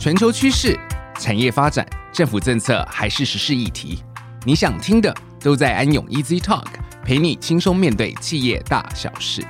全球趋势、产业发展、政府政策还是时事议题，你想听的都在安永 Easy Talk，陪你轻松面对企业大小事。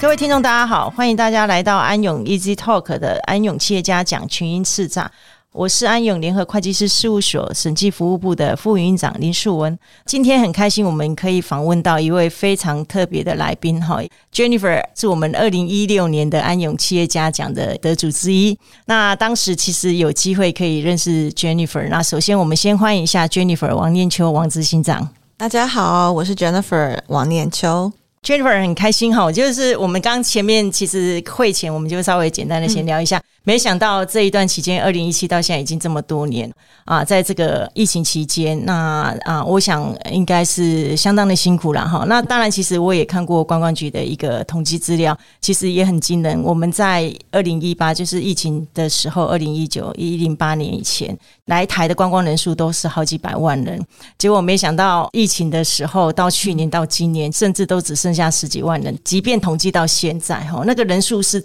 各位听众，大家好，欢迎大家来到安永 Easy Talk 的安永企业家讲群英叱吒。我是安永联合会计师事务所审计服务部的副营运长林树文。今天很开心，我们可以访问到一位非常特别的来宾哈，Jennifer 是我们二零一六年的安永企业家奖的得主之一。那当时其实有机会可以认识 Jennifer。那首先我们先欢迎一下 Jennifer 王念秋王执行长。大家好，我是 Jennifer 王念秋。Jennifer 很开心哈，就是我们刚前面其实会前我们就稍微简单的先聊一下。没想到这一段期间，二零一七到现在已经这么多年啊，在这个疫情期间，那啊，我想应该是相当的辛苦了哈。那当然，其实我也看过观光局的一个统计资料，其实也很惊人。我们在二零一八就是疫情的时候，二零一九一零八年以前来台的观光人数都是好几百万人，结果没想到疫情的时候，到去年到今年，甚至都只剩下十几万人。即便统计到现在哈，那个人数是。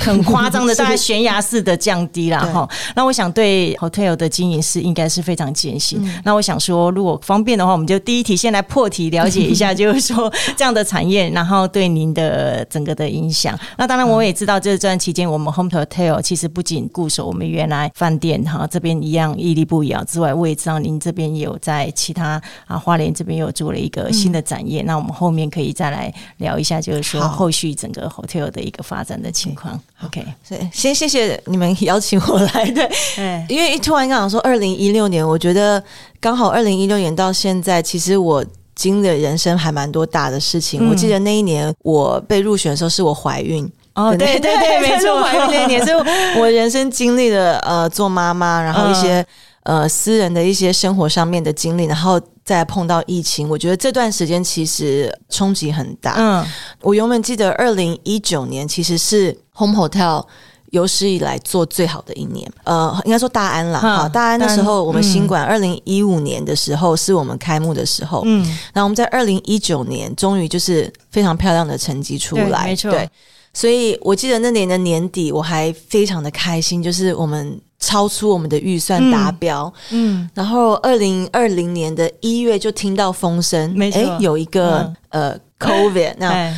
很夸张的，大概悬崖式的降低了哈。那我想对 hotel 的经营是应该是非常艰辛。嗯、那我想说，如果方便的话，我们就第一题先来破题了解一下，就是说这样的产业，然后对您的整个的影响。那当然，我也知道这段期间，我们 home hotel 其实不仅固守我们原来饭店哈这边一样屹立不摇之外，我也知道您这边也有在其他啊花莲这边又做了一个新的展业。嗯、那我们后面可以再来聊一下，就是说后续整个 hotel 的一个发展的情况。OK，所以先谢谢你们邀请我来，对，因为一突然刚想说二零一六年，我觉得刚好二零一六年到现在，其实我经历人生还蛮多大的事情。我记得那一年我被入选的时候，是我怀孕。哦，对对对，没错，怀孕那一年所以我人生经历了呃做妈妈，然后一些呃私人的一些生活上面的经历，然后。再碰到疫情，我觉得这段时间其实冲击很大。嗯，我永远记得二零一九年其实是 Home Hotel 有史以来做最好的一年。呃，应该说大安啦，哈，大安那时候我们新馆二零一五年的时候是我们开幕的时候。嗯，然后我们在二零一九年终于就是非常漂亮的成绩出来，没错。对，所以我记得那年的年底我还非常的开心，就是我们。超出我们的预算达标，嗯，嗯，然后二零二零年的一月就听到风声，没错，有一个、嗯、呃 COVID，那唉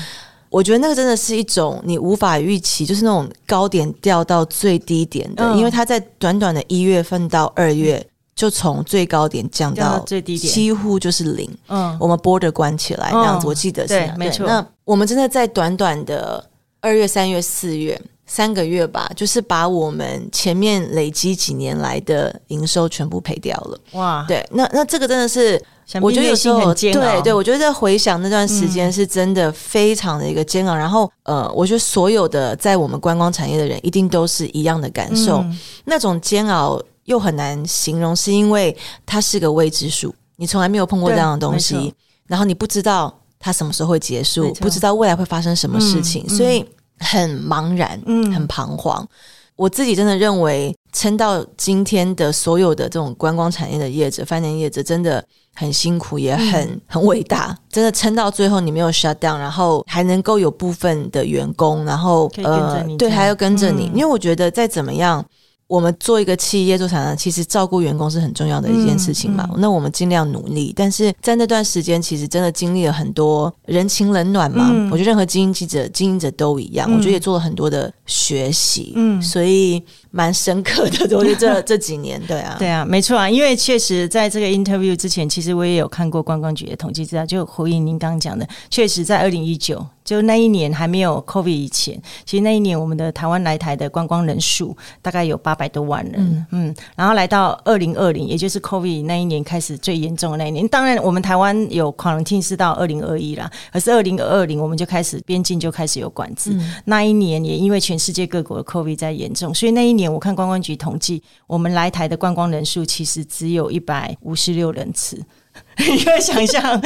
我觉得那个真的是一种你无法预期，就是那种高点掉到最低点的，嗯、因为它在短短的一月份到二月就从最高点降到最低点，几乎就是零，嗯，我们 border 关起来这样子，我记得是对，没错。那我们真的在短短的二月、三月、四月。三个月吧，就是把我们前面累积几年来的营收全部赔掉了。哇，对，那那这个真的是，我觉得有时候对对，我觉得在回想那段时间是真的非常的一个煎熬。嗯、然后呃，我觉得所有的在我们观光产业的人一定都是一样的感受，嗯、那种煎熬又很难形容，是因为它是个未知数，你从来没有碰过这样的东西，然后你不知道它什么时候会结束，不知道未来会发生什么事情，嗯、所以。很茫然，嗯，很彷徨。嗯、我自己真的认为，撑到今天的所有的这种观光产业的业者、饭店业者，真的很辛苦，也很、嗯、很伟大。真的撑到最后，你没有 shut down，然后还能够有部分的员工，然后呃，对，还要跟着你。嗯、因为我觉得再怎么样。我们做一个企业做厂商，其实照顾员工是很重要的一件事情嘛。嗯嗯、那我们尽量努力，但是在那段时间，其实真的经历了很多人情冷暖嘛。嗯、我觉得任何经营者、经营者都一样。嗯、我觉得也做了很多的学习，嗯，所以蛮深刻的。我觉得这 这几年，对啊，对啊，没错啊。因为确实在这个 interview 之前，其实我也有看过观光局的统计资料，就回应您刚刚讲的，确实在二零一九。就那一年还没有 COVID 以前，其实那一年我们的台湾来台的观光人数大概有八百多万人，嗯，嗯，然后来到二零二零，也就是 COVID 那一年开始最严重的那一年。当然，我们台湾有 quarantine 是到二零二一啦，可是二零二零我们就开始边境就开始有管制。嗯、那一年也因为全世界各国的 COVID 在严重，所以那一年我看观光局统计，我们来台的观光人数其实只有一百五十六人次。你可以想象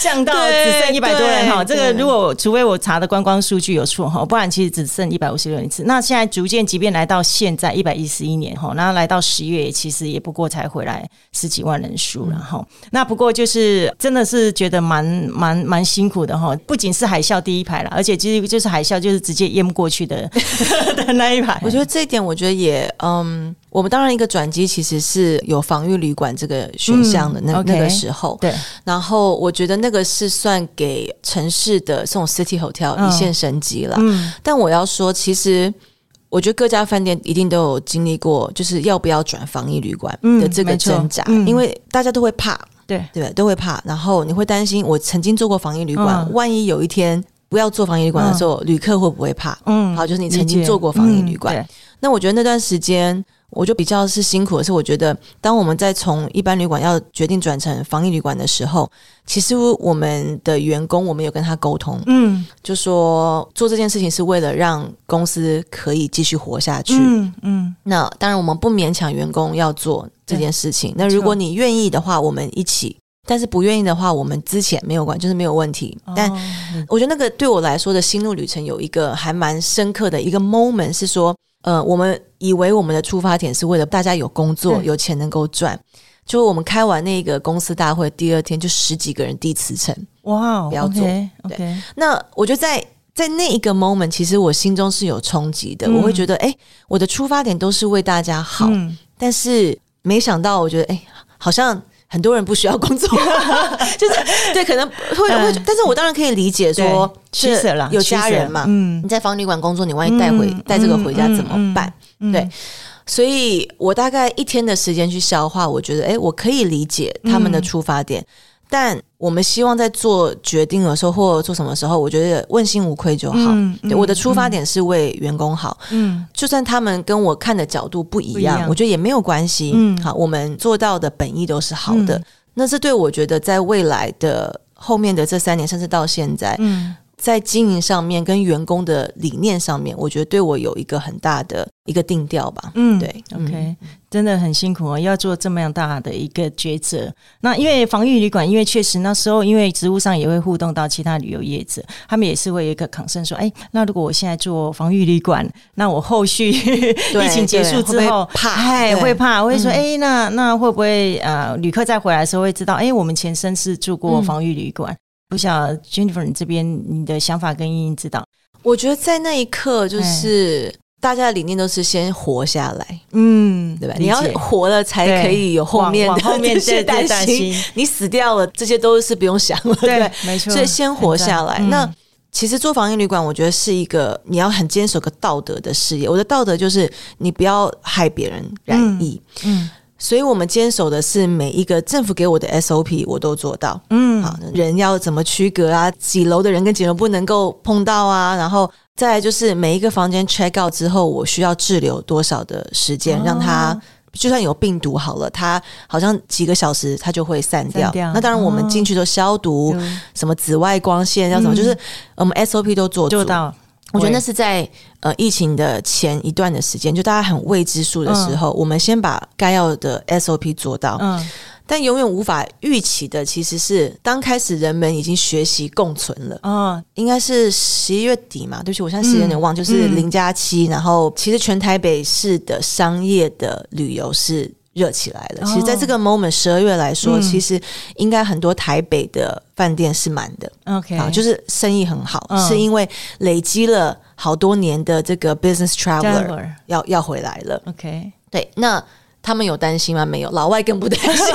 降到只剩一百多人哈。这个如果除非我查的观光数据有错哈，不然其实只剩一百五十六人次。那现在逐渐，即便来到现在一百一十一年哈，然后来到十月，其实也不过才回来十几万人数，然后那不过就是真的是觉得蛮蛮蛮辛苦的哈。不仅是海啸第一排了，而且其实就是海啸就是直接淹过去的 的那一排。我觉得这一点，我觉得也嗯。我们当然一个转机其实是有防御旅馆这个选项的那、嗯、那个时候，对。然后我觉得那个是算给城市的这种 city hotel 一线升级了。嗯。但我要说，其实我觉得各家饭店一定都有经历过，就是要不要转防疫旅馆的这个挣扎，嗯、因为大家都会怕，对对，都会怕。然后你会担心，我曾经做过防疫旅馆，嗯、万一有一天不要做防疫旅馆的时候，嗯、旅客会不会怕？嗯。好，就是你曾经做过防疫旅馆，嗯、那我觉得那段时间。我就比较是辛苦的是，我觉得当我们在从一般旅馆要决定转成防疫旅馆的时候，其实我们的员工我们有跟他沟通，嗯，就说做这件事情是为了让公司可以继续活下去，嗯嗯。那当然我们不勉强员工要做这件事情。那如果你愿意的话，我们一起；但是不愿意的话，我们之前没有关，就是没有问题。但我觉得那个对我来说的心路旅程有一个还蛮深刻的一个 moment 是说。呃，我们以为我们的出发点是为了大家有工作、有钱能够赚。就我们开完那个公司大会，第二天就十几个人递辞呈，哇，不要做。Okay, okay. 对，那我觉得在在那一个 moment，其实我心中是有冲击的。嗯、我会觉得，哎，我的出发点都是为大家好，嗯、但是没想到，我觉得，哎，好像。很多人不需要工作，就是对，可能会会，但是我当然可以理解说，是，有家人嘛，嗯，你在防疫旅馆工作，你万一带回带这个回家怎么办？对，所以我大概一天的时间去消化，我觉得，哎，我可以理解他们的出发点。但我们希望在做决定的时候，或者做什么时候，我觉得问心无愧就好。嗯嗯、对，我的出发点是为员工好。嗯，就算他们跟我看的角度不一样，我觉得也没有关系。嗯，好，我们做到的本意都是好的。嗯、那这对我觉得在未来的后面的这三年，甚至到现在，嗯。在经营上面，跟员工的理念上面，我觉得对我有一个很大的一个定调吧。嗯，对，OK，嗯，真的很辛苦哦，要做这么样大的一个抉择。那因为防御旅馆，因为确实那时候因为职务上也会互动到其他旅游业者，他们也是会有一个 concern 说，哎，那如果我现在做防御旅馆，那我后续 疫情结束之后怕，哎，会怕，我会说，哎，那那会不会呃，旅客再回来的时候会知道，哎，我们前身是住过防御旅馆。嗯不晓得 Jennifer，你这边你的想法跟英英知道？我觉得在那一刻，就是大家的理念都是先活下来，嗯，对吧？你要活了才可以有后面的后面这些担心。你死掉了，这些都是不用想了，对，没错。所以先活下来。那其实做防疫旅馆，我觉得是一个你要很坚守个道德的事业。我的道德就是你不要害别人染疫，嗯。所以我们坚守的是每一个政府给我的 SOP，我都做到。嗯，好，人要怎么区隔啊？几楼的人跟几楼不能够碰到啊？然后再来就是每一个房间 check out 之后，我需要滞留多少的时间，让它就算有病毒好了，它好像几个小时它就会散掉。散掉。那当然我们进去都消毒，什么紫外光线要什么，就是我们 SOP 都做做到。我觉得那是在呃疫情的前一段的时间，就大家很未知数的时候，嗯、我们先把该要的 SOP 做到。嗯，但永远无法预期的，其实是当开始人们已经学习共存了。嗯，应该是十一月底嘛，对不起，我现在时间有点忘，嗯、就是零加七，然后其实全台北市的商业的旅游是。热起来了。其实，在这个 moment，十二月来说，嗯、其实应该很多台北的饭店是满的。OK，好，就是生意很好，嗯、是因为累积了好多年的这个 business traveler 要要回来了。OK，对，那他们有担心吗？没有，老外更不担心，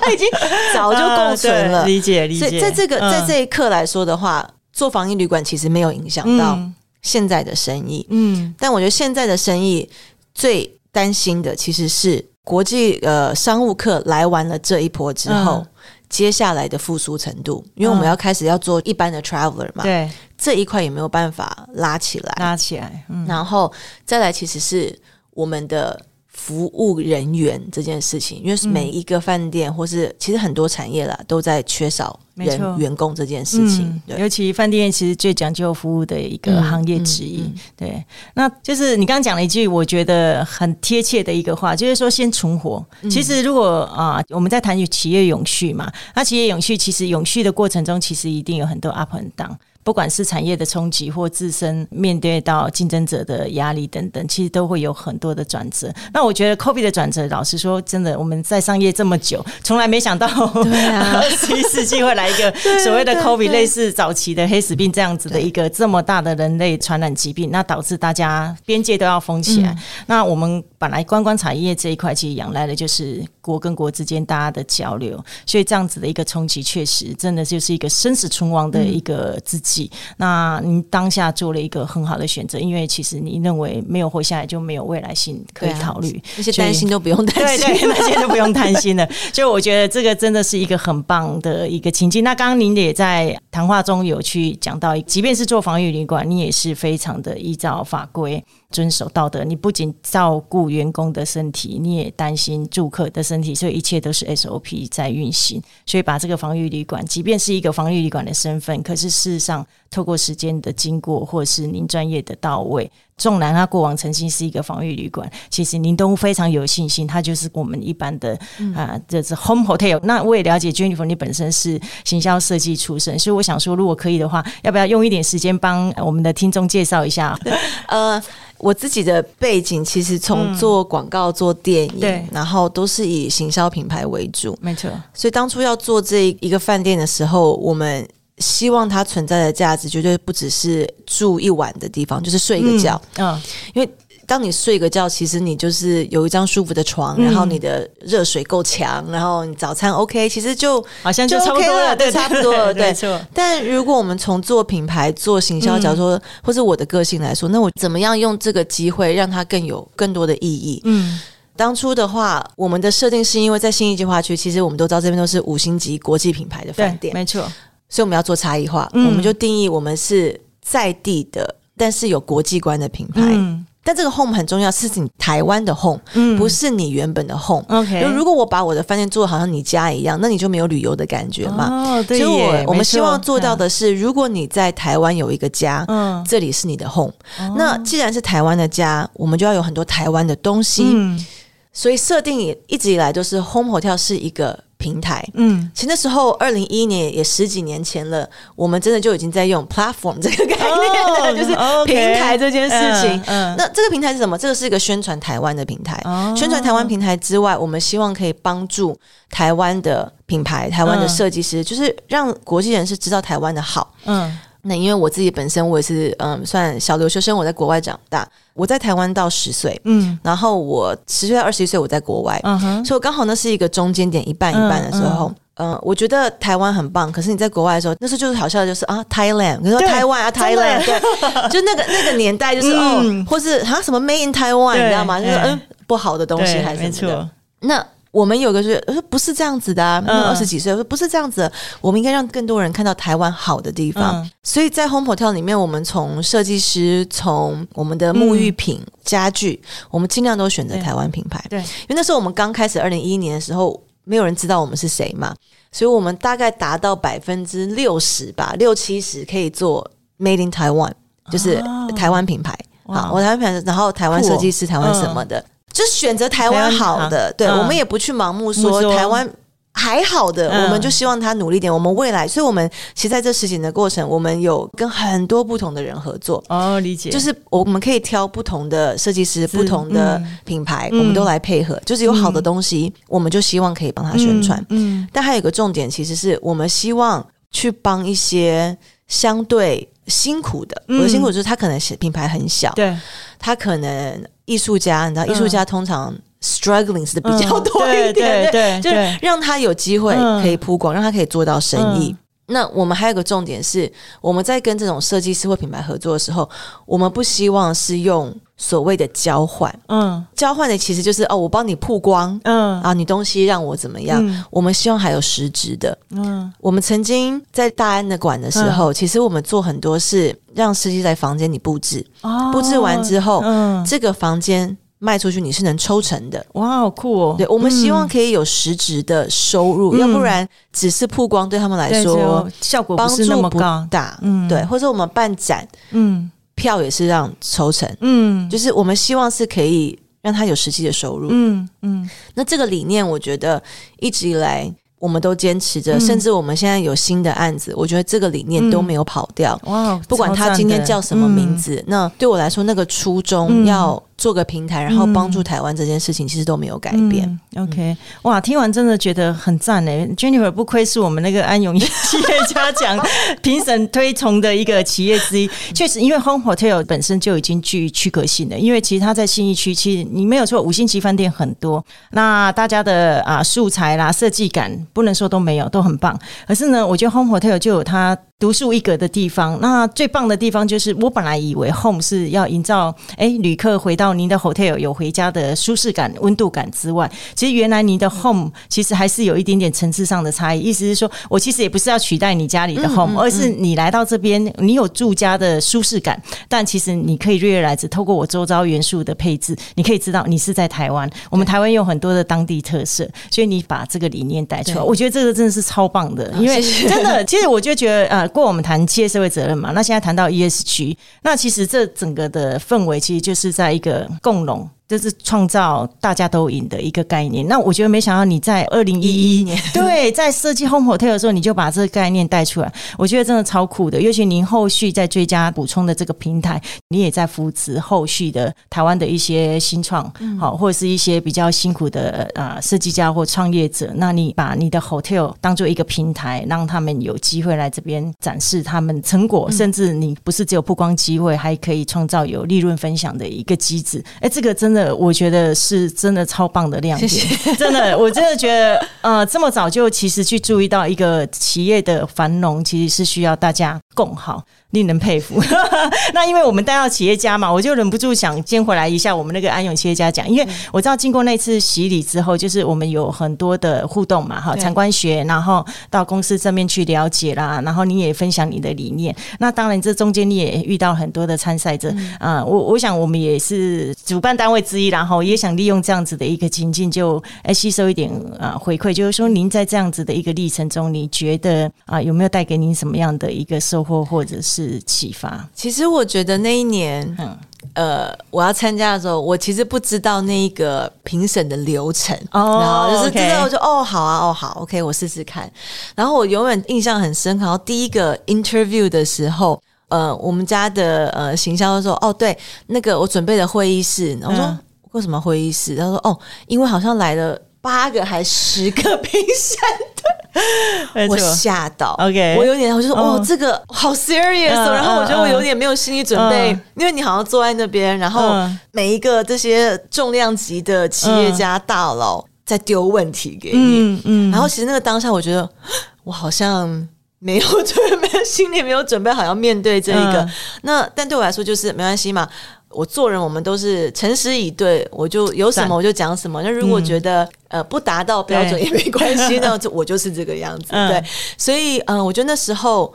他已经早就共存了。理 解、啊、理解。理解，所以在这个在这一刻来说的话，嗯、做防疫旅馆其实没有影响到现在的生意。嗯，但我觉得现在的生意最担心的其实是。国际呃商务客来完了这一波之后，嗯、接下来的复苏程度，因为我们要开始要做一般的 traveler 嘛，对、嗯，这一块也没有办法拉起来？拉起来，嗯、然后再来，其实是我们的服务人员这件事情，因为每一个饭店或是其实很多产业啦，都在缺少人员工这件事情。嗯、对尤其饭店其实最讲究服务的一个行业之一。嗯嗯嗯、对，那就是你刚刚讲了一句我觉得很贴切的一个话，就是说先存活。嗯、其实如果啊，我们在谈企业永续嘛，那企业永续其实永续的过程中，其实一定有很多 up and down。不管是产业的冲击或自身面对到竞争者的压力等等，其实都会有很多的转折。那我觉得 COVID 的转折，老实说，真的我们在商业这么久，从来没想到，二十一世纪会来一个所谓的 COVID，类似早期的黑死病这样子的一个这么大的人类传染疾病，那导致大家边界都要封起来。嗯、那我们本来观光产业这一块，其实仰赖的就是国跟国之间大家的交流，所以这样子的一个冲击，确实真的就是一个生死存亡的一个自己。那您当下做了一个很好的选择，因为其实你认为没有活下来就没有未来性可以考虑，那些担心都不用担心，对对，那些都不用担心了。所以我觉得这个真的是一个很棒的一个情境。那刚刚您也在谈话中有去讲到，即便是做防疫旅馆，你也是非常的依照法规。遵守道德，你不仅照顾员工的身体，你也担心住客的身体，所以一切都是 SOP 在运行。所以把这个防御旅馆，即便是一个防御旅馆的身份，可是事实上，透过时间的经过，或是您专业的到位，纵然它过往曾经是一个防御旅馆，其实您都非常有信心，它就是我们一般的啊，这是 home hotel。那我也了解 Jennifer，你本身是行销设计出身，所以我想说，如果可以的话，要不要用一点时间帮我们的听众介绍一下？呃。我自己的背景其实从做广告、做电影，对，然后都是以行销品牌为主，没错。所以当初要做这一个饭店的时候，我们希望它存在的价值绝对不只是住一晚的地方，就是睡一个觉，嗯，因为。当你睡个觉，其实你就是有一张舒服的床，嗯、然后你的热水够强，然后你早餐 OK，其实就好像就差不多了，对，差不多了，对。但如果我们从做品牌、做行销角度或者我的个性来说，那我怎么样用这个机会让它更有更多的意义？嗯，当初的话，我们的设定是因为在新义计划区，其实我们都知道这边都是五星级国际品牌的饭店，没错。所以我们要做差异化，嗯、我们就定义我们是在地的，但是有国际观的品牌。嗯但这个 home 很重要，是你台湾的 home，嗯，不是你原本的 home。OK，如果我把我的饭店做得好像你家一样，那你就没有旅游的感觉嘛。哦，对。所以我我们希望做到的是，如果你在台湾有一个家，嗯，这里是你的 home。那既然是台湾的家，我们就要有很多台湾的东西。嗯，所以设定也一直以来都是 home hotel 是一个。平台，嗯，其实那时候二零一一年也十几年前了，我们真的就已经在用 platform 这个概念了，就是平台这件事情。嗯，那这个平台是什么？这个是一个宣传台湾的平台。宣传台湾平台之外，我们希望可以帮助台湾的品牌、台湾的设计师，就是让国际人士知道台湾的好。嗯。那因为我自己本身我也是嗯，算小留学生，我在国外长大，我在台湾到十岁，嗯，然后我十岁到二十一岁我在国外，嗯哼，所以我刚好那是一个中间点，一半一半的时候，嗯，嗯，我觉得台湾很棒，可是你在国外的时候，那时候就是好笑的就是啊，Thailand，比如说台湾啊，Thailand，对，就那个那个年代就是、嗯、哦，或是啊什么 Made in Taiwan，对你知道吗？就是嗯，不好的东西还是什么的，那。我们有个是，我说不是这样子的，啊，二十几岁，我说不是这样子，我们应该让更多人看到台湾好的地方。嗯、所以在 Home Hotel 里面，我们从设计师，从我们的沐浴品、嗯、家具，我们尽量都选择台湾品牌。对，对，因为那时候我们刚开始二零一一年的时候，没有人知道我们是谁嘛，所以我们大概达到百分之六十吧，六七十可以做 Made in Taiwan，就是台湾品牌。哦、好，我台湾品牌，然后台湾设计师，台湾什么的。嗯就选择台湾好的，对，我们也不去盲目说台湾还好的，我们就希望他努力点。我们未来，所以我们其实在这实习的过程，我们有跟很多不同的人合作。哦，理解，就是我们可以挑不同的设计师、不同的品牌，我们都来配合。就是有好的东西，我们就希望可以帮他宣传。嗯，但还有一个重点，其实是我们希望去帮一些相对辛苦的。我的辛苦就是他可能是品牌很小，对，他可能。艺术家，你知道，艺术家通常 struggling 是比较多一点，对对，就让他有机会可以曝光，让他可以做到生意。那我们还有个重点是，我们在跟这种设计师或品牌合作的时候，我们不希望是用所谓的交换，嗯，交换的其实就是哦，我帮你曝光，嗯，啊，你东西让我怎么样？我们希望还有实质的，嗯，我们曾经在大安的馆的时候，其实我们做很多事。让司机在房间里布置，布置完之后，这个房间卖出去你是能抽成的。哇，好酷哦！对，我们希望可以有实质的收入，嗯、要不然只是曝光对他们来说效果不是那么高大。嗯，对，或者我们办展，嗯，票也是让抽成，嗯，就是我们希望是可以让他有实际的收入。嗯嗯，那这个理念，我觉得一直以来。我们都坚持着，甚至我们现在有新的案子，我觉得这个理念都没有跑掉。哇，不管他今天叫什么名字，那对我来说，那个初衷要。做个平台，然后帮助台湾这件事情，其实都没有改变。嗯、OK，哇，听完真的觉得很赞诶。Jennifer 不愧是我们那个安永企业家奖评审推崇的一个企业之一。确实，因为 Home Hotel 本身就已经具区隔性了，因为其实它在信义区，其实你没有错，五星级饭店很多，那大家的啊素材啦、设计感，不能说都没有，都很棒。可是呢，我觉得 Home Hotel 就有它。独树一格的地方，那最棒的地方就是，我本来以为 home 是要营造，哎，旅客回到您的 hotel 有回家的舒适感、温度感之外，其实原来您的 home 其实还是有一点点层次上的差异。意思是说，我其实也不是要取代你家里的 home，而是你来到这边，你有住家的舒适感，但其实你可以略来自透过我周遭元素的配置，你可以知道你是在台湾。我们台湾有很多的当地特色，所以你把这个理念带出来，我觉得这个真的是超棒的，因为真的，其实我就觉得，呃。过我们谈企业社会责任嘛，那现在谈到 ESG，那其实这整个的氛围其实就是在一个共荣。这是创造大家都赢的一个概念。那我觉得没想到你在二零一一年，对，在设计 Home Hotel 的时候，你就把这个概念带出来，我觉得真的超酷的。尤其您后续在追加补充的这个平台，你也在扶持后续的台湾的一些新创，好、嗯，或者是一些比较辛苦的啊设计家或创业者。那你把你的 Hotel 当做一个平台，让他们有机会来这边展示他们成果，甚至你不是只有曝光机会，还可以创造有利润分享的一个机制。哎，这个真的。我觉得是真的超棒的亮点，谢谢真的，我真的觉得，呃，这么早就其实去注意到一个企业的繁荣，其实是需要大家共好。令人佩服。那因为我们带到企业家嘛，我就忍不住想先回来一下我们那个安永企业家讲，因为我知道经过那次洗礼之后，就是我们有很多的互动嘛，哈，参观学，然后到公司正面去了解啦，然后你也分享你的理念。那当然这中间你也遇到很多的参赛者啊、嗯，我我想我们也是主办单位之一，然后也想利用这样子的一个情境，就哎吸收一点啊回馈，就是说您在这样子的一个历程中，你觉得啊有没有带给您什么样的一个收获，或者是？是启发。其实我觉得那一年，嗯，呃，我要参加的时候，我其实不知道那一个评审的流程哦，然后就是知道我就哦，好啊，哦，好，OK，我试试看。然后我永远印象很深刻。然后第一个 interview 的时候，呃，我们家的呃行销说，哦，对，那个我准备的会议室。我说、嗯、为什么会议室？他说哦，因为好像来了八个还十个 评审。我吓到，OK，我有点，我就说，哦，这个好 serious，然后我觉得我有点没有心理准备，因为你好像坐在那边，然后每一个这些重量级的企业家大佬在丢问题给你，嗯，然后其实那个当下，我觉得 我好像没有 准备，心里没有准备好要面对这一个，那但对我来说就是没关系嘛。我做人，我们都是诚实以对，我就有什么我就讲什么。那如果觉得、嗯、呃不达到标准也没关系，那 就我就是这个样子。对，所以嗯、呃，我觉得那时候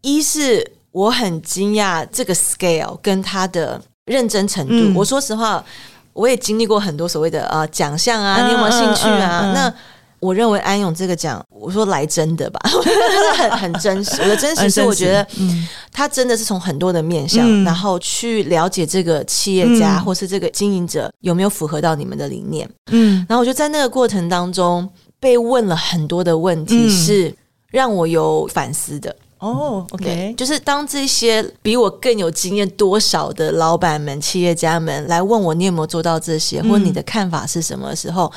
一是我很惊讶这个 scale 跟他的认真程度。嗯、我说实话，我也经历过很多所谓的呃奖项啊，你有没有兴趣啊？那。我认为安永这个奖，我说来真的吧，很很真实。我的真实是，我觉得，他真的是从很多的面向，嗯、然后去了解这个企业家、嗯、或是这个经营者有没有符合到你们的理念。嗯，然后我就在那个过程当中被问了很多的问题，是让我有反思的。哦，OK，就是当这些比我更有经验多少的老板们、企业家们来问我，你有没有做到这些，或你的看法是什么的时候，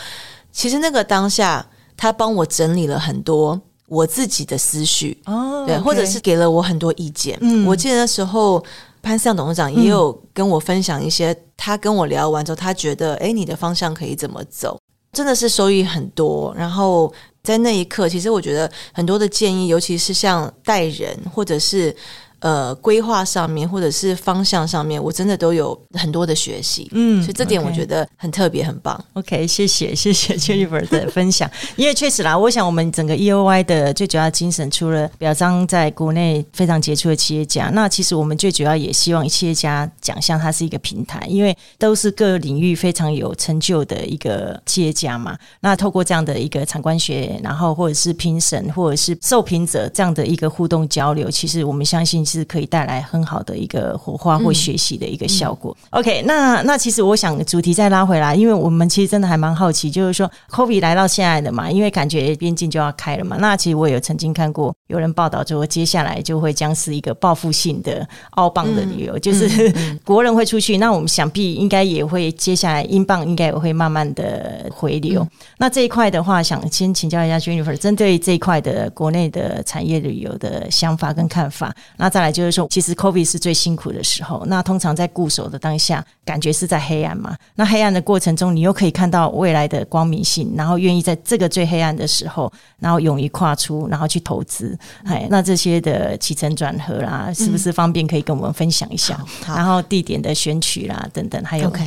其实那个当下。他帮我整理了很多我自己的思绪，哦，对，或者是给了我很多意见。嗯，我记得那时候潘思扬董事长也有跟我分享一些，他跟我聊完之后，他觉得，哎，你的方向可以怎么走，真的是收益很多。然后在那一刻，其实我觉得很多的建议，尤其是像带人或者是。呃，规划上面或者是方向上面，我真的都有很多的学习，嗯，所以这点我觉得很特别，很棒。OK，谢谢谢谢 Jennifer 的分享，因为确实啦，我想我们整个 EOY 的最主要精神，除了表彰在国内非常杰出的企业家，那其实我们最主要也希望企业家奖项，它是一个平台，因为都是各领域非常有成就的一个企业家嘛。那透过这样的一个参观学，然后或者是评审，或者是受评者这样的一个互动交流，其实我们相信是可以带来很好的一个火花或学习的一个效果。嗯、OK，那那其实我想主题再拉回来，因为我们其实真的还蛮好奇，就是说 COVID 来到现在的嘛，因为感觉边境就要开了嘛。那其实我有曾经看过有人报道说，接下来就会将是一个报复性的澳邦的旅游，嗯、就是、嗯、国人会出去，那我们想必应该也会接下来英镑应该也会慢慢的回流。嗯、那这一块的话，想先请教一下 Jennifer，针对这一块的国内的产业旅游的想法跟看法。那再来就是说，其实 COVID 是最辛苦的时候，那通常在固守的当下，感觉是在黑暗嘛。那黑暗的过程中，你又可以看到未来的光明性，然后愿意在这个最黑暗的时候，然后勇于跨出，然后去投资。哎，那这些的起承转合啦，是不是方便可以跟我们分享一下？嗯、然后地点的选取啦，等等，还有 OK，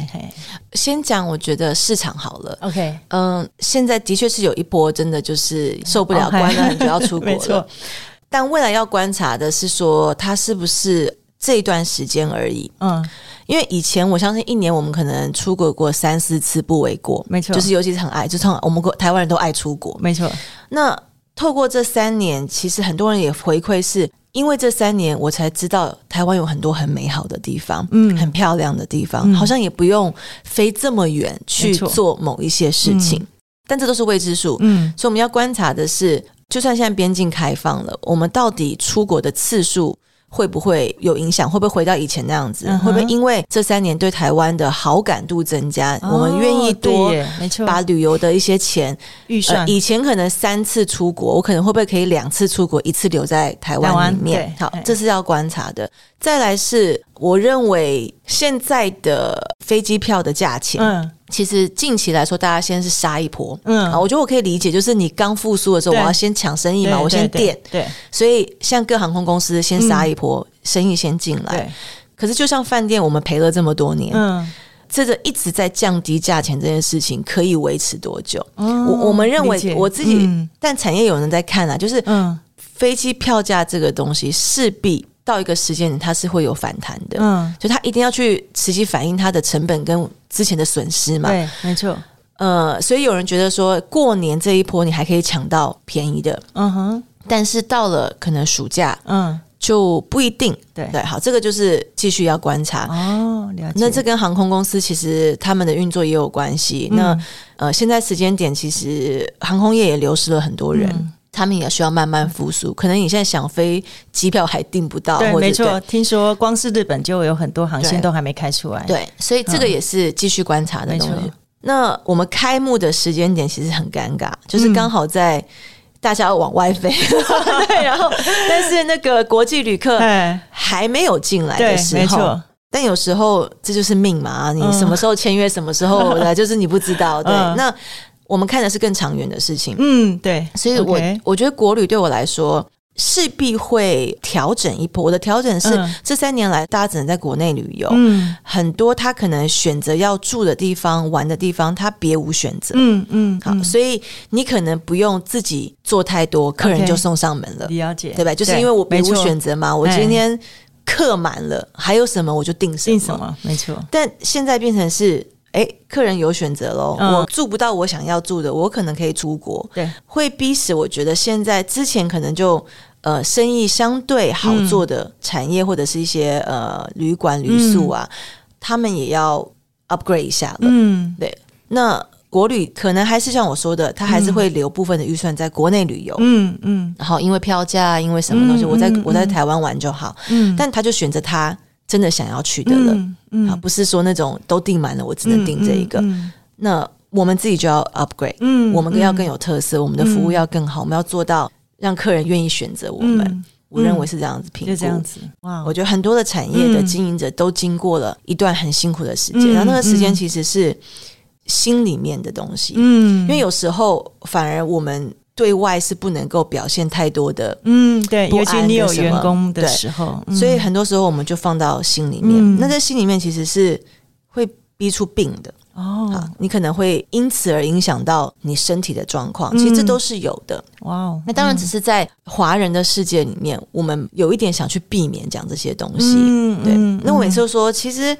先讲我觉得市场好了。OK，嗯，现在的确是有一波真的就是受不了关了，你就要出国了。但未来要观察的是说，它是不是这一段时间而已？嗯。因为以前我相信一年我们可能出国过三四次不为过，没错，就是尤其是很爱，就从我们国台湾人都爱出国，没错。那透过这三年，其实很多人也回馈是，因为这三年我才知道台湾有很多很美好的地方，嗯，很漂亮的地方，嗯，好像也不用飞这么远去做某一些事情，嗯，但这都是未知数，嗯，所以我们要观察的是，就算现在边境开放了，我们到底出国的次数。会不会有影响？会不会回到以前那样子？Uh. 会不会因为这三年对台湾的好感度增加，oh, 我们愿意多把旅游的一些钱预算、呃？以前可能三次出国，我可能会不会可以两次出国，一次留在台湾里面？好，这是要观察的。再来是，我认为现在的飞机票的价钱，嗯，其实近期来说，大家先是杀一波，嗯，我觉得我可以理解，就是你刚复苏的时候，我要先抢生意嘛，我先垫，对，所以像各航空公司先杀一波，生意先进来。对，可是就像饭店，我们赔了这么多年，嗯，这个一直在降低价钱这件事情，可以维持多久？我我们认为我自己，但产业有人在看啊，就是嗯，飞机票价这个东西势必。到一个时间，它是会有反弹的，嗯，就它一定要去持续反映它的成本跟之前的损失嘛，对，没错，呃，所以有人觉得说过年这一波你还可以抢到便宜的，嗯哼，但是到了可能暑假，嗯，就不一定，对。对，好，这个就是继续要观察。哦，了解。那这跟航空公司其实他们的运作也有关系。嗯、那呃，现在时间点其实航空业也流失了很多人。嗯他们也需要慢慢复苏，可能你现在想飞机票还订不到。对，没错，听说光是日本就有很多航线都还没开出来。对，所以这个也是继续观察的东西。嗯、那我们开幕的时间点其实很尴尬，就是刚好在大家要往外飞，嗯、对，然后但是那个国际旅客还没有进来的时候，没错。但有时候这就是命嘛，你什么时候签约，什么时候来，就是你不知道。对，嗯、那。我们看的是更长远的事情，嗯，对，所以我.我觉得国旅对我来说势必会调整一波。我的调整是、嗯、这三年来大家只能在国内旅游，嗯，很多他可能选择要住的地方、玩的地方，他别无选择，嗯嗯，好，所以你可能不用自己做太多，客人就送上门了，了解，对吧？就是因为我别无选择嘛，我今天客满了，还有什么我就订什么，订什么，没错。但现在变成是。哎，客人有选择喽，嗯、我住不到我想要住的，我可能可以出国。对，会逼死我觉得现在之前可能就呃生意相对好做的产业、嗯、或者是一些呃旅馆旅宿啊，嗯、他们也要 upgrade 一下了。嗯，对。那国旅可能还是像我说的，他还是会留部分的预算在国内旅游。嗯嗯。嗯然后因为票价，因为什么东西，嗯、我在我在台湾玩就好。嗯。但他就选择他。真的想要去的了，嗯嗯、啊，不是说那种都订满了，我只能订这一个。那我们自己就要 upgrade，嗯，我们要更有特色，嗯、我们的服务要更好，嗯、我们要做到让客人愿意选择我们。嗯、我认为是这样子评估，就这样子。哇，我觉得很多的产业的经营者都经过了一段很辛苦的时间，嗯、然后那个时间其实是心里面的东西，嗯，因为有时候反而我们。对外是不能够表现太多的，嗯，对，尤其你有员工的时候，对，所以很多时候我们就放到心里面。嗯，那在心里面其实是会逼出病的哦，好，你可能会因此而影响到你身体的状况，其实这都是有的。哇哦，那当然只是在华人的世界里面，我们有一点想去避免讲这些东西。嗯，对。那我每次都说，其实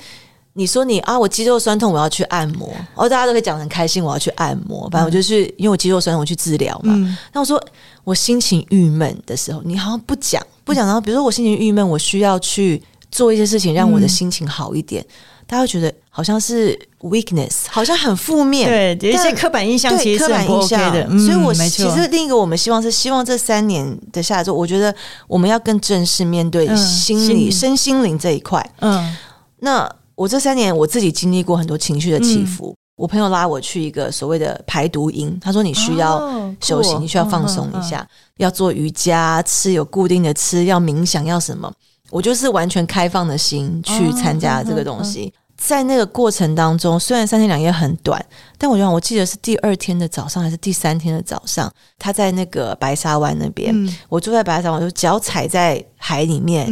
你说你啊，我肌肉酸痛，我要去按摩，哦，大家都可以讲得很开心，我要去按摩。反正我就是因为我肌肉酸痛，我去治疗嘛。那我说我心情郁闷的时候，你好像不讲不讲，然后比如说我心情郁闷，我需要去做一些事情让我的心情好一点。大家会觉得好像是 weakness，好像很负面，对，有一些刻板印象，其实是很 OK 的。所以，我其实另一个我们希望是希望这三年的下来之后，我觉得我们要更正式面对心理、身心灵这一块。嗯，那我这三年我自己经历过很多情绪的起伏。我朋友拉我去一个所谓的排毒营，他说你需要休息，你需要放松一下，要做瑜伽，吃有固定的吃，要冥想，要什么。我就是完全开放的心去参加这个东西，在那个过程当中，虽然三天两夜很短，但我觉得我记得是第二天的早上还是第三天的早上，他在那个白沙湾那边，我住在白沙湾，就脚踩在海里面，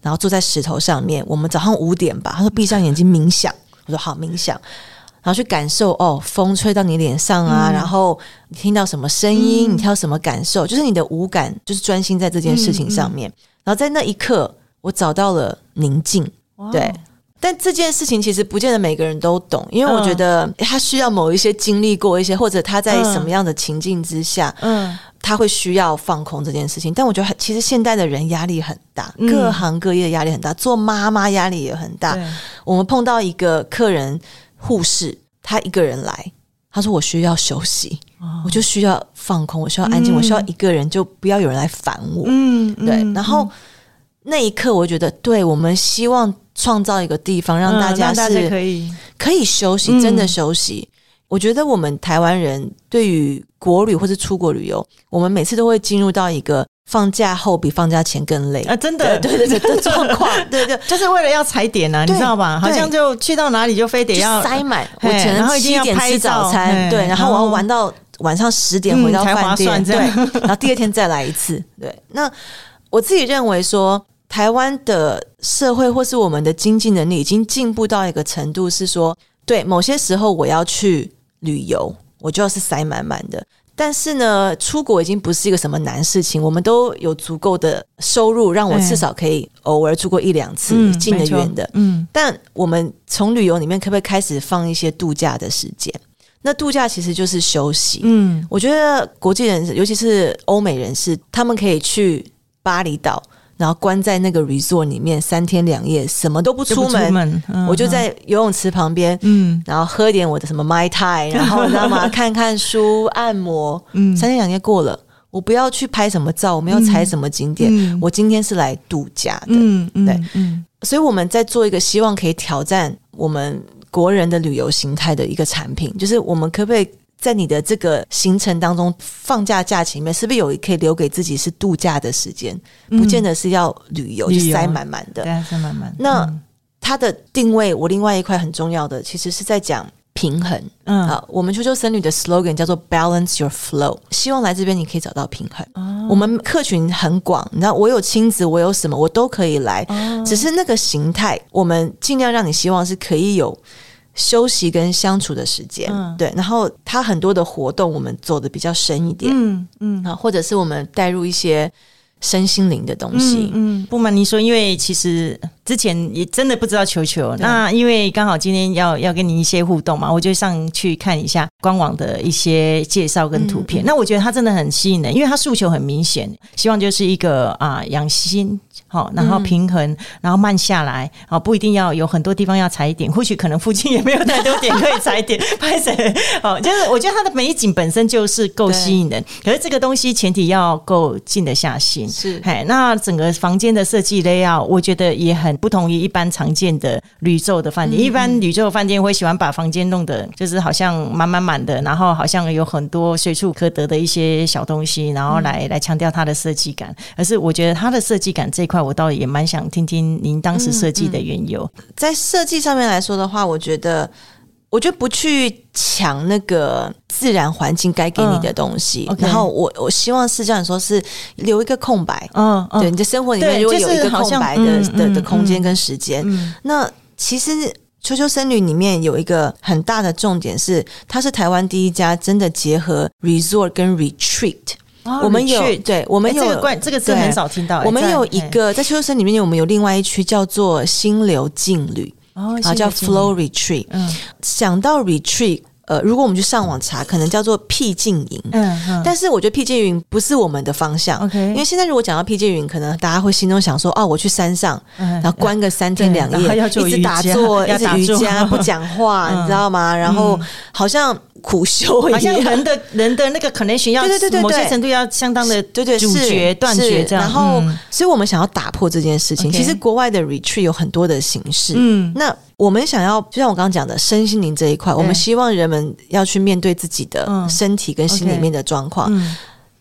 然后坐在石头上面。我们早上五点吧，他说闭上眼睛冥想，我说好冥想，然后去感受哦，风吹到你脸上啊，然后你听到什么声音，你听到什么感受，就是你的五感就是专心在这件事情上面，然后在那一刻。我找到了宁静，对，但这件事情其实不见得每个人都懂，因为我觉得他需要某一些经历过一些，或者他在什么样的情境之下，嗯，他会需要放空这件事情。但我觉得，其实现代的人压力很大，各行各业的压力很大，做妈妈压力也很大。我们碰到一个客人，护士，他一个人来，他说：“我需要休息，我就需要放空，我需要安静，我需要一个人，就不要有人来烦我。”嗯，对，然后。那一刻，我觉得，对，我们希望创造一个地方，让大家是可以可以休息，真的休息。我觉得我们台湾人对于国旅或是出国旅游，我们每次都会进入到一个放假后比放假前更累啊！真的，对对对的状况，对对，就是为了要踩点啊，你知道吧？好像就去到哪里就非得要塞满，我可能七点吃早餐，对，然后我要玩到晚上十点回到饭店，对，然后第二天再来一次，对。那我自己认为说。台湾的社会或是我们的经济能力已经进步到一个程度，是说，对某些时候我要去旅游，我就要是塞满满的。但是呢，出国已经不是一个什么难事情，我们都有足够的收入，让我至少可以偶尔出国一两次，嗯、近的远的。嗯，但我们从旅游里面可不可以开始放一些度假的时间？那度假其实就是休息。嗯，我觉得国际人士，尤其是欧美人士，他们可以去巴厘岛。然后关在那个 resort 里面三天两夜，什么都不出门，出门嗯、我就在游泳池旁边，嗯，然后喝点我的什么 Mai Tai，然后你知道吗？看看书、按摩，嗯，三天两夜过了，我不要去拍什么照，我们要踩什么景点，嗯、我今天是来度假的，嗯，对，嗯，所以我们在做一个希望可以挑战我们国人的旅游形态的一个产品，就是我们可不可以？在你的这个行程当中，放假假期里面，是不是有可以留给自己是度假的时间？不见得是要旅游，就塞满满的，对，塞满满。那它的定位，我另外一块很重要的，其实是在讲平衡。嗯，啊，我们秋秋僧侣的 slogan 叫做 Balance Your Flow，希望来这边你可以找到平衡。我们客群很广，你知道，我有亲子，我有什么，我都可以来。只是那个形态，我们尽量让你希望是可以有。休息跟相处的时间，嗯、对，然后他很多的活动，我们做的比较深一点，嗯嗯，啊，或者是我们带入一些身心灵的东西，嗯，嗯。不瞒您说，因为其实之前也真的不知道球球，那因为刚好今天要要跟您一些互动嘛，我就上去看一下官网的一些介绍跟图片，那我觉得他真的很吸引人，因为他诉求很明显，希望就是一个啊养心。好，然后平衡，然后慢下来，好，不一定要有很多地方要踩点，或许可能附近也没有太多点可以踩点。拍谁？好，就是我觉得它的美景本身就是够吸引人，可是这个东西前提要够静得下心。是，嘿，那整个房间的设计 layout，我觉得也很不同于一般常见的旅宙的饭店。嗯、一般旅宙饭店会喜欢把房间弄得就是好像满满满的，然后好像有很多随处可得的一些小东西，然后来、嗯、来强调它的设计感。而是我觉得它的设计感这一块。我倒也蛮想听听您当时设计的缘由。嗯嗯、在设计上面来说的话，我觉得，我觉得不去抢那个自然环境该给你的东西。嗯 okay、然后我我希望是这样说，是留一个空白。嗯，对，你的生活里面如果有一个空白的的的空间跟时间，嗯、那其实秋秋森林里面有一个很大的重点是，它是台湾第一家真的结合 resort 跟 retreat。哦、我们有对，我们有、欸、这个关这个字很少听到。我们有一个在秋秋僧里面，我们有另外一区叫做心流静旅，哦，啊，叫 flow retreat。嗯，想到 retreat。呃，如果我们去上网查，可能叫做僻静营。嗯嗯。但是我觉得僻静营不是我们的方向。OK。因为现在如果讲到僻静营，可能大家会心中想说：哦，我去山上，然后关个三天两夜，一直打坐，一直瑜伽，不讲话，你知道吗？然后好像苦修一样，好像人的人的那个 connection 要对对对，某些程度要相当的对对主绝断绝这样。然后，所以我们想要打破这件事情。其实国外的 retreat 有很多的形式。嗯。那我们想要，就像我刚刚讲的，身心灵这一块，我们希望人们要去面对自己的身体跟心里面的状况。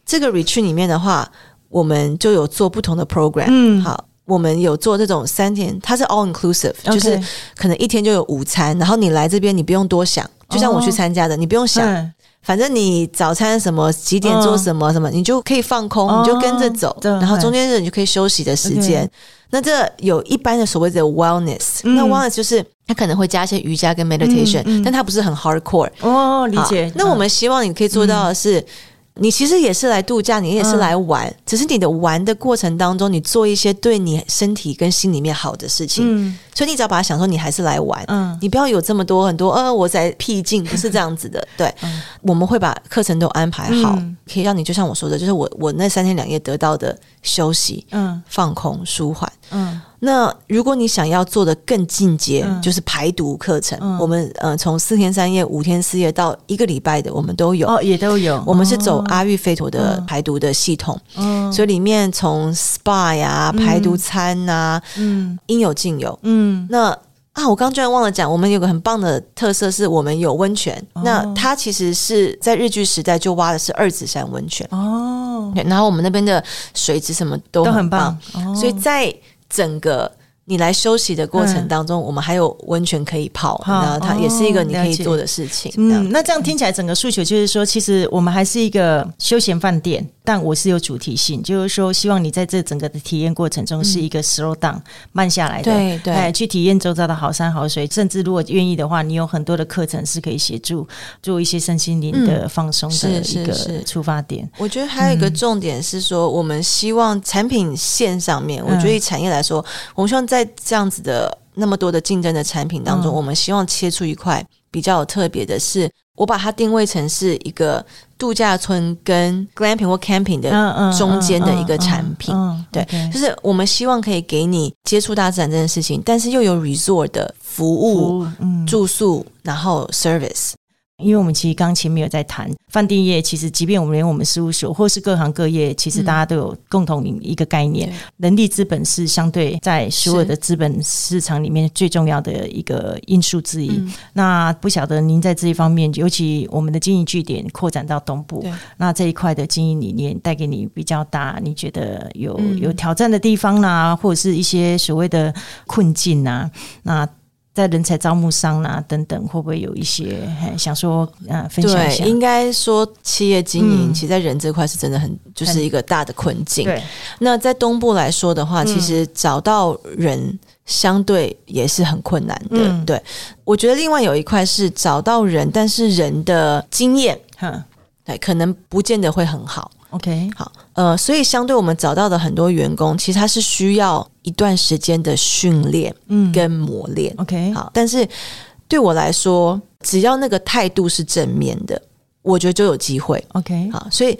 这个 retreat 里面的话，我们就有做不同的 program。嗯，好，我们有做这种三天，它是 all inclusive，就是可能一天就有午餐，然后你来这边你不用多想，就像我去参加的，你不用想，反正你早餐什么几点做什么什么，你就可以放空，你就跟着走，然后中间是你就可以休息的时间。那这有一般的所谓的 wellness，、嗯、那 wellness 就是它可能会加一些瑜伽跟 meditation，、但它不是很 hardcore。哦，理解。那我们希望你可以做到的是。嗯你其实也是来度假，你也是来玩，嗯、只是你的玩的过程当中，你做一些对你身体跟心里面好的事情。嗯，所以你只要把它想说，你还是来玩。嗯，你不要有这么多很多，呃，我在僻静，不是这样子的。对，嗯、我们会把课程都安排好，嗯、可以让你就像我说的，就是我我那三天两夜得到的休息，嗯，放空舒缓，嗯。那如果你想要做的更进阶，嗯、就是排毒课程，嗯、我们呃从四天三夜、五天四夜到一个礼拜的，我们都有。哦，也都有。我们是走阿育吠陀的排毒的系统，嗯、所以里面从 SPA 呀、排毒餐呐、啊，嗯，应有尽有。嗯，那啊，我刚刚居然忘了讲，我们有个很棒的特色，是我们有温泉。哦、那它其实是在日据时代就挖的是二子山温泉。哦，然后我们那边的水质什么都很棒，很棒。哦、所以在整个你来休息的过程当中，嗯、我们还有温泉可以泡，然后它也是一个你可以做的事情。嗯，那这样听起来，整个诉求就是说，其实我们还是一个休闲饭店。但我是有主题性，就是说，希望你在这整个的体验过程中是一个 slow down、嗯、慢下来的，对对，哎，去体验周遭的好山好水，甚至如果愿意的话，你有很多的课程是可以协助做一些身心灵的放松的一个出发点。我觉得还有一个重点是说，嗯、我们希望产品线上面，我觉得以产业来说，嗯、我们希望在这样子的那么多的竞争的产品当中，嗯、我们希望切出一块比较有特别的是。我把它定位成是一个度假村跟 glamping 或 camping 的中间的一个产品，对，就是我们希望可以给你接触大自然这件事情，但是又有 resort 的服务、住宿，然后 service。因为我们其实刚前面有在谈饭店业，其实即便我们连我们事务所或是各行各业，其实大家都有共同一个概念，嗯、人力资本是相对在所有的资本市场里面最重要的一个因素之一。嗯、那不晓得您在这一方面，尤其我们的经营据点扩展到东部，那这一块的经营理念带给你比较大，你觉得有有挑战的地方啦，或者是一些所谓的困境啊？那在人才招募上啊等等，会不会有一些想说呃分享一下？对，应该说企业经营，其实在人这块是真的很就是一个大的困境。对，那在东部来说的话，其实找到人相对也是很困难的。对，我觉得另外有一块是找到人，但是人的经验，对，可能不见得会很好。OK，好，呃，所以相对我们找到的很多员工，其实他是需要一段时间的训练，嗯，跟磨练。OK，好，但是对我来说，只要那个态度是正面的，我觉得就有机会。OK，好，所以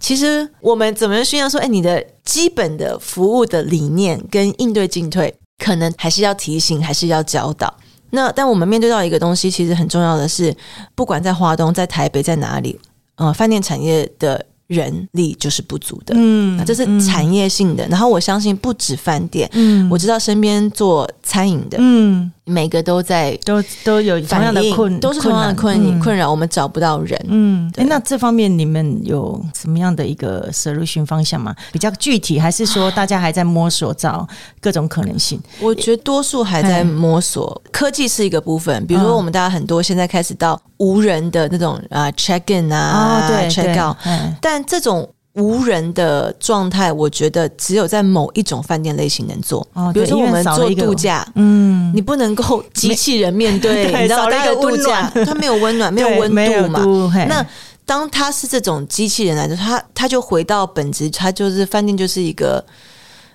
其实我们怎么训练说，哎，你的基本的服务的理念跟应对进退，可能还是要提醒，还是要教导。那但我们面对到一个东西，其实很重要的是，不管在华东、在台北、在哪里，呃，饭店产业的。人力就是不足的，嗯，这是产业性的。嗯、然后我相信不止饭店，嗯，我知道身边做餐饮的，嗯。每个都在都都有同样的困，都是同样的困困扰。困扰我们找不到人。嗯，哎，那这方面你们有什么样的一个 solution 方向吗？比较具体，还是说大家还在摸索找各种可能性？我觉得多数还在摸索。科技是一个部分，比如说我们大家很多现在开始到无人的那种啊 check in 啊，对 check out，但这种。无人的状态，我觉得只有在某一种饭店类型能做。哦，比如说我们做度假，嗯，你不能够机器人面对，你知道那个度假，它没有温暖，没有温度嘛。那当它是这种机器人来的，它它就回到本质，它就是饭店就是一个。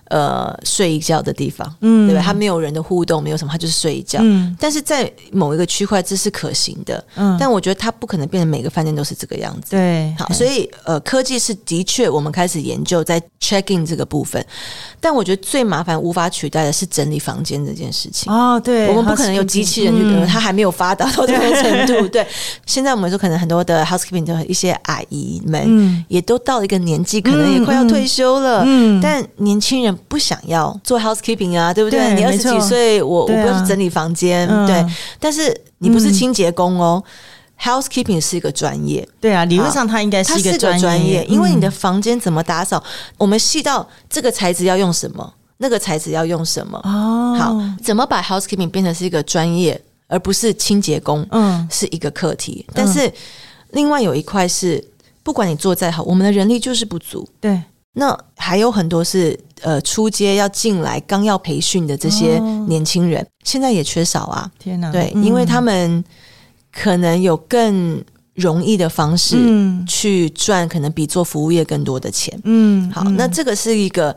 呃，睡一觉的地方，嗯，对吧？他没有人的互动，没有什么，他就是睡一觉。嗯，但是在某一个区块，这是可行的。嗯，但我觉得它不可能变成每个饭店都是这个样子。对，好，所以呃，科技是的确，我们开始研究在 check in 这个部分。但我觉得最麻烦、无法取代的是整理房间这件事情。哦，对，我们不可能有机器人去，嗯，它还没有发达到这个程度。对，对，现在我们说可能很多的 housekeeping 的一些阿姨们，嗯，也都到了一个年纪，可能也快要退休了。嗯，但年轻人。不想要做 housekeeping 啊，对不对？对，你二十几岁，我、啊、我不是整理房间，嗯、对。但是你不是清洁工哦、嗯、，housekeeping 是一个专业，对啊，理论上它应该是一个专业，因为你的房间怎么打扫，嗯、我们细到这个材质要用什么，那个材质要用什么，哦，好，怎么把 housekeeping 变成是一个专业，而不是清洁工，嗯，是一个课题。嗯、但是另外有一块是，不管你做再好，我们的人力就是不足，对。那还有很多是呃出街要进来刚要培训的这些年轻人，哦、现在也缺少啊！天哪，对，嗯、因为他们可能有更容易的方式去赚，可能比做服务业更多的钱。嗯，好，那这个是一个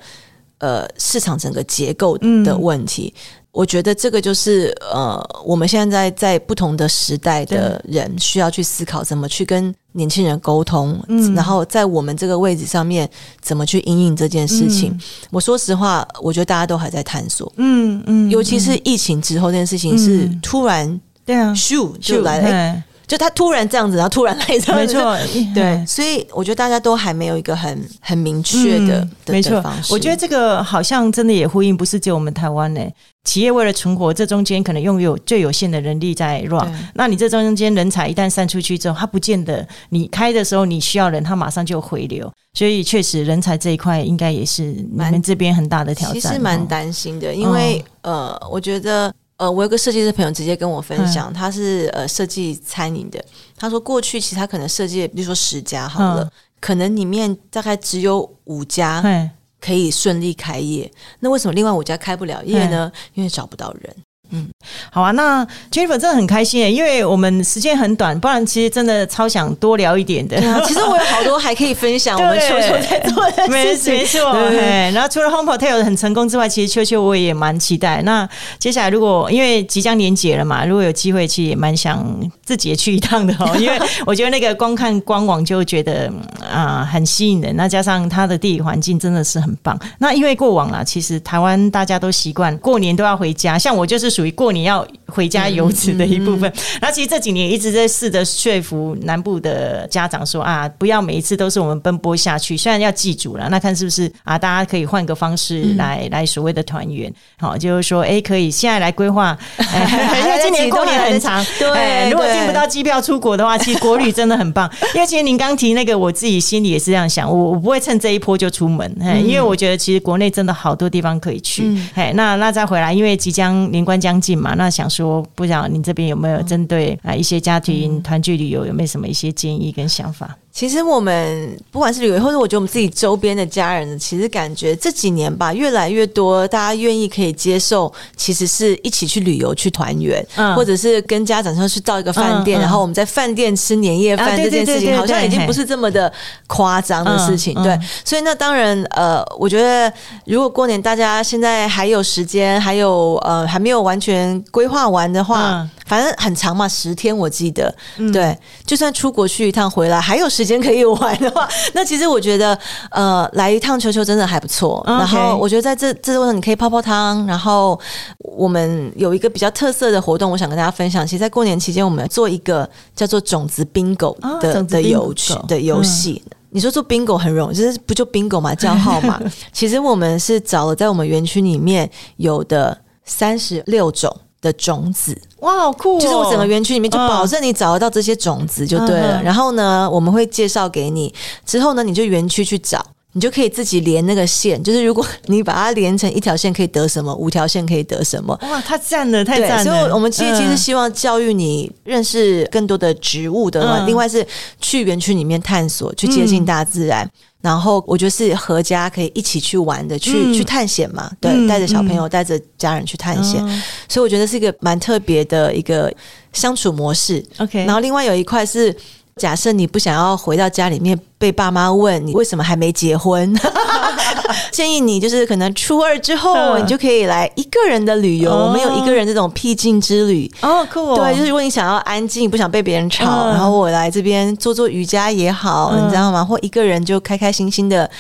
呃市场整个结构的问题。嗯我觉得这个就是呃，我们现在在不同的时代的人需要去思考怎么去跟年轻人沟通，嗯，然后在我们这个位置上面怎么去应应这件事情。嗯，我说实话，我觉得大家都还在探索，嗯嗯，尤其是疫情之后，这件事情是突然，对啊，咻就来了。就他突然这样子，然后突然来这样子，没错，对，所以我觉得大家都还没有一个很很明确的，嗯、的没错方式。我觉得这个好像真的也呼应，不是只有我们台湾呢。企业为了存活，这中间可能拥有最有限的人力在 run。那你这中间人才一旦散出去之后，他不见得你开的时候你需要人，他马上就回流。所以确实，人才这一块应该也是你们这边很大的挑战。其实蛮担心的，因为、哦、呃，我觉得。呃，我有个设计师朋友直接跟我分享，嗯、他是呃设计餐饮的。他说过去其实他可能设计，比如说十家好了，嗯、可能里面大概只有五家可以顺利开业。嗯、那为什么另外五家开不了业呢？嗯、因为找不到人。嗯，好啊，那 Jennifer 真的很开心，因为我们时间很短，不然其实真的超想多聊一点的。啊、其实我有好多还可以分享，我们秋秋在做的事情，没错。对，然后除了 Home Hotel 很成功之外，其实秋秋我也蛮期待。那接下来如果因为即将年节了嘛，如果有机会，其实也蛮想自己也去一趟的哦。因为我觉得那个光看官网就觉得啊、呃、很吸引人，那加上它的地理环境真的是很棒。那因为过往啊，其实台湾大家都习惯过年都要回家，像我就是。属于过年要回家游子的一部分，然后其实这几年一直在试着说服南部的家长说啊，不要每一次都是我们奔波下去，虽然要记住了，那看是不是啊，大家可以换个方式来来所谓的团圆，好，就是说，哎，可以现在来规划，因为今年过年很长，对，如果订不到机票出国的话，其实国旅真的很棒。因为其实您刚提那个，我自己心里也是这样想，我我不会趁这一波就出门，因为我觉得其实国内真的好多地方可以去，哎，那那再回来，因为即将年关将。相近嘛，那想说，不知道您这边有没有针对啊一些家庭团聚旅游有没有什么一些建议跟想法？其实我们不管是旅游，或者我觉得我们自己周边的家人，其实感觉这几年吧，越来越多大家愿意可以接受，其实是一起去旅游去团圆，嗯、或者是跟家长说去到一个饭店，嗯嗯、然后我们在饭店吃年夜饭这件事情，好像已经不是这么的夸张的事情。对，所以那当然，呃，我觉得如果过年大家现在还有时间，还有呃还没有完全规划完的话。嗯。反正很长嘛，十天我记得，嗯、对，就算出国去一趟回来还有时间可以玩的话，那其实我觉得，呃，来一趟球球真的还不错。然后我觉得在这这过程你可以泡泡汤，然后我们有一个比较特色的活动，我想跟大家分享。其实，在过年期间，我们做一个叫做种子 bingo 的、哦、的游戏的游戏。嗯、你说做 bingo 很容易，就是不就 bingo 嘛，叫号嘛。其实我们是找了在我们园区里面有的三十六种。的种子哇，好酷哦！就是我整个园区里面就保证你找得到这些种子就对了。嗯、然后呢，我们会介绍给你，之后呢，你就园区去找。你就可以自己连那个线，就是如果你把它连成一条线可以得什么，五条线可以得什么。哇，太赞了，太赞了！所以我们其实其实希望教育你认识更多的植物的话，嗯、另外是去园区里面探索，去接近大自然。嗯、然后我觉得是合家可以一起去玩的，去、嗯、去探险嘛。对，带着小朋友，带着、嗯、家人去探险。嗯、所以我觉得是一个蛮特别的一个相处模式。OK，然后另外有一块是。假设你不想要回到家里面被爸妈问你为什么还没结婚，建议你就是可能初二之后你就可以来一个人的旅游，我们有一个人这种僻静之旅哦，酷。对，就是如果你想要安静，不想被别人吵，然后我来这边做做瑜伽也好，你知道吗？或一个人就开开心心的。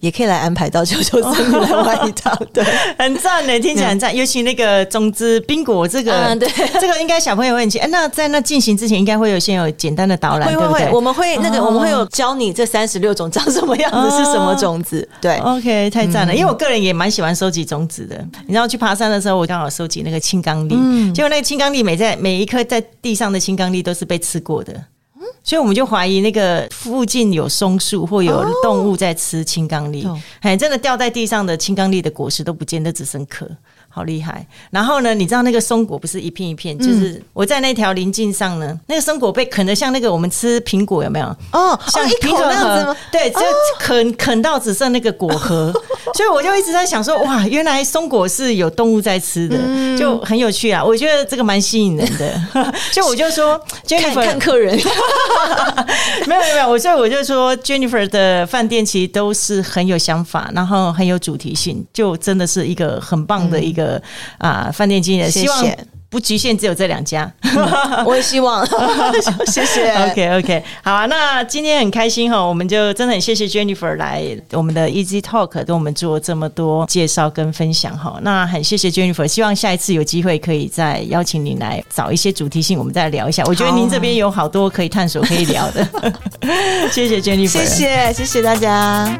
也可以来安排到九九森林来玩一趟，对，很赞呢，听起来很赞。尤其那个种子宾果这个，嗯，对，这个应该小朋友会很奇。哎，那在那进行之前，应该会有先有简单的导览，会会会？我们会那个，我们会有教你这三十六种长什么样子，是什么种子。对，OK，太赞了。因为我个人也蛮喜欢收集种子的。你知道去爬山的时候，我刚好收集那个青刚櫟，结果那个青冈栎每在每一颗在地上的青冈栎都是被吃过的。所以我们就怀疑那个附近有松树或有动物在吃青刚櫟，哎，真的掉在地上的青冈粒的果实都不见得只剩壳。好厉害！然后呢，你知道那个松果不是一片一片，就是我在那条林径上呢，那个松果被啃的像那个我们吃苹果有没有？哦，像一口那样子吗？对，就啃啃到只剩那个果核，所以我就一直在想说，哇，原来松果是有动物在吃的，就很有趣啊！我觉得这个蛮吸引人的，所以我就说，Jennifer 看客人，没有没有，我所以我就说，Jennifer 的饭店其实都是很有想法，然后很有主题性，就真的是一个很棒的一个。呃啊，饭店经理的希望不局限只有这两家，嗯、我也希望，谢谢。OK OK，好啊，那今天很开心哈，我们就真的很谢谢 Jennifer 来我们的 Easy Talk 跟我们做这么多介绍跟分享哈。那很谢谢 Jennifer，希望下一次有机会可以再邀请您来找一些主题性，我们再聊一下。我觉得您这边有好多可以探索、可以聊的。谢谢 Jennifer，谢谢谢谢大家。